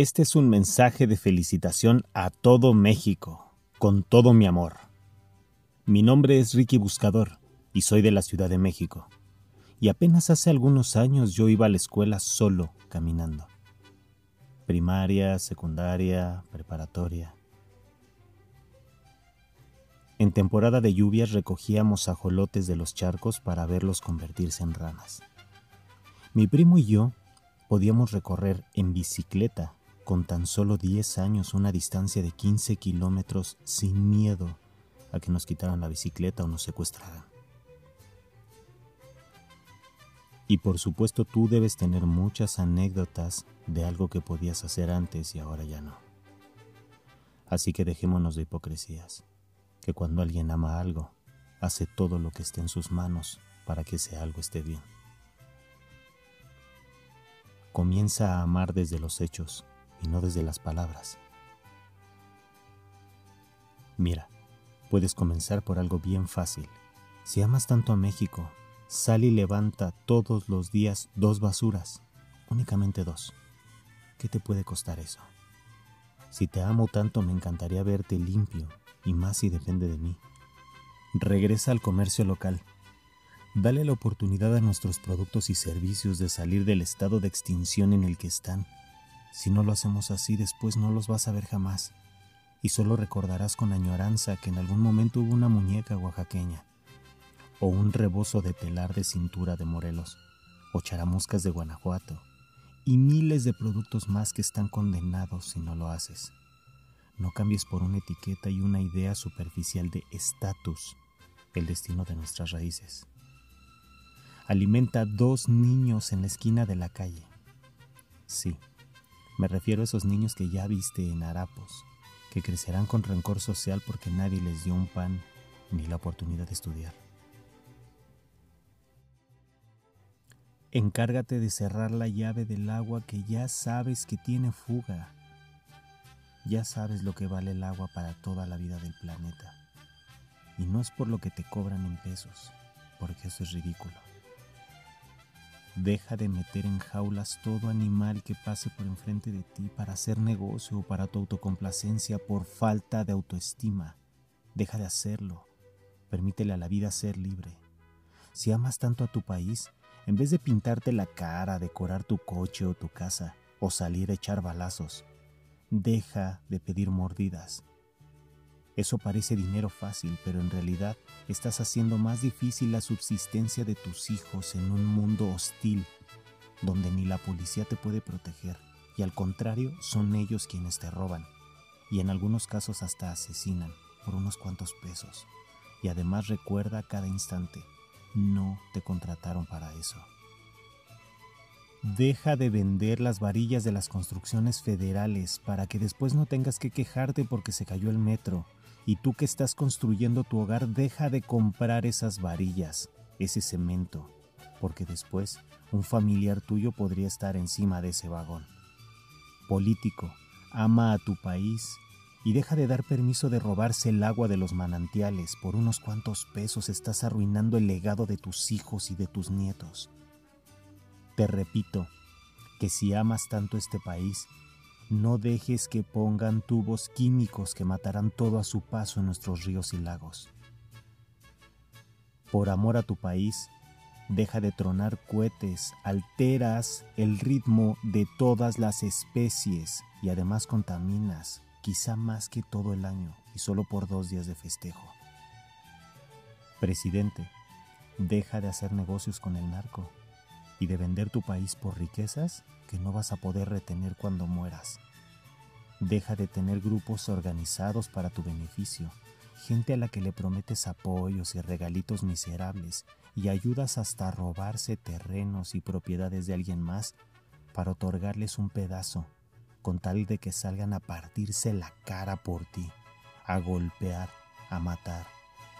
Este es un mensaje de felicitación a todo México, con todo mi amor. Mi nombre es Ricky Buscador y soy de la Ciudad de México. Y apenas hace algunos años yo iba a la escuela solo, caminando. Primaria, secundaria, preparatoria. En temporada de lluvias recogíamos ajolotes de los charcos para verlos convertirse en ranas. Mi primo y yo podíamos recorrer en bicicleta con tan solo 10 años una distancia de 15 kilómetros sin miedo a que nos quitaran la bicicleta o nos secuestraran. Y por supuesto tú debes tener muchas anécdotas de algo que podías hacer antes y ahora ya no. Así que dejémonos de hipocresías, que cuando alguien ama algo, hace todo lo que esté en sus manos para que ese algo esté bien. Comienza a amar desde los hechos y no desde las palabras. Mira, puedes comenzar por algo bien fácil. Si amas tanto a México, sal y levanta todos los días dos basuras, únicamente dos. ¿Qué te puede costar eso? Si te amo tanto me encantaría verte limpio, y más si depende de mí. Regresa al comercio local. Dale la oportunidad a nuestros productos y servicios de salir del estado de extinción en el que están si no lo hacemos así, después no los vas a ver jamás, y solo recordarás con añoranza que en algún momento hubo una muñeca oaxaqueña, o un rebozo de telar de cintura de Morelos, o charamuscas de Guanajuato, y miles de productos más que están condenados si no lo haces. No cambies por una etiqueta y una idea superficial de estatus el destino de nuestras raíces. Alimenta dos niños en la esquina de la calle. Sí, me refiero a esos niños que ya viste en harapos, que crecerán con rencor social porque nadie les dio un pan ni la oportunidad de estudiar. Encárgate de cerrar la llave del agua que ya sabes que tiene fuga. Ya sabes lo que vale el agua para toda la vida del planeta. Y no es por lo que te cobran en pesos, porque eso es ridículo. Deja de meter en jaulas todo animal que pase por enfrente de ti para hacer negocio o para tu autocomplacencia por falta de autoestima. Deja de hacerlo. Permítele a la vida ser libre. Si amas tanto a tu país, en vez de pintarte la cara, decorar tu coche o tu casa, o salir a echar balazos, deja de pedir mordidas eso parece dinero fácil, pero en realidad estás haciendo más difícil la subsistencia de tus hijos en un mundo hostil, donde ni la policía te puede proteger, y al contrario son ellos quienes te roban, y en algunos casos hasta asesinan por unos cuantos pesos. Y además recuerda cada instante, no te contrataron para eso. Deja de vender las varillas de las construcciones federales para que después no tengas que quejarte porque se cayó el metro y tú que estás construyendo tu hogar, deja de comprar esas varillas, ese cemento, porque después un familiar tuyo podría estar encima de ese vagón. Político, ama a tu país y deja de dar permiso de robarse el agua de los manantiales. Por unos cuantos pesos estás arruinando el legado de tus hijos y de tus nietos. Te repito que si amas tanto este país, no dejes que pongan tubos químicos que matarán todo a su paso en nuestros ríos y lagos. Por amor a tu país, deja de tronar cohetes, alteras el ritmo de todas las especies y además contaminas, quizá más que todo el año y solo por dos días de festejo. Presidente, deja de hacer negocios con el narco y de vender tu país por riquezas que no vas a poder retener cuando mueras. Deja de tener grupos organizados para tu beneficio, gente a la que le prometes apoyos y regalitos miserables y ayudas hasta robarse terrenos y propiedades de alguien más para otorgarles un pedazo, con tal de que salgan a partirse la cara por ti, a golpear, a matar,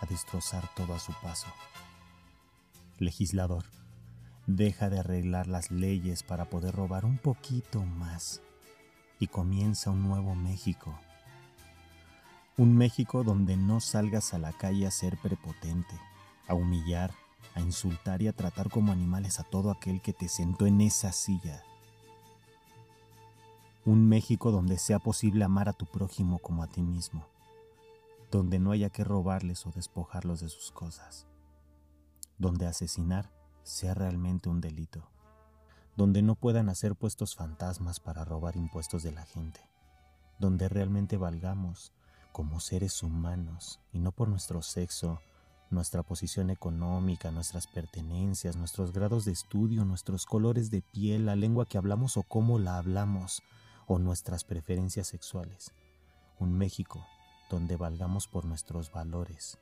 a destrozar todo a su paso. Legislador, Deja de arreglar las leyes para poder robar un poquito más y comienza un nuevo México. Un México donde no salgas a la calle a ser prepotente, a humillar, a insultar y a tratar como animales a todo aquel que te sentó en esa silla. Un México donde sea posible amar a tu prójimo como a ti mismo, donde no haya que robarles o despojarlos de sus cosas, donde asesinar sea realmente un delito, donde no puedan hacer puestos fantasmas para robar impuestos de la gente, donde realmente valgamos como seres humanos y no por nuestro sexo, nuestra posición económica, nuestras pertenencias, nuestros grados de estudio, nuestros colores de piel, la lengua que hablamos o cómo la hablamos, o nuestras preferencias sexuales. Un México donde valgamos por nuestros valores,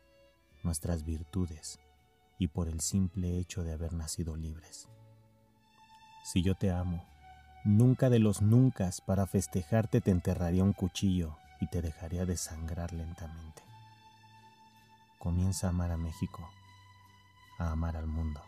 nuestras virtudes y por el simple hecho de haber nacido libres. Si yo te amo, nunca de los nunca para festejarte te enterraría un cuchillo y te dejaría desangrar lentamente. Comienza a amar a México, a amar al mundo.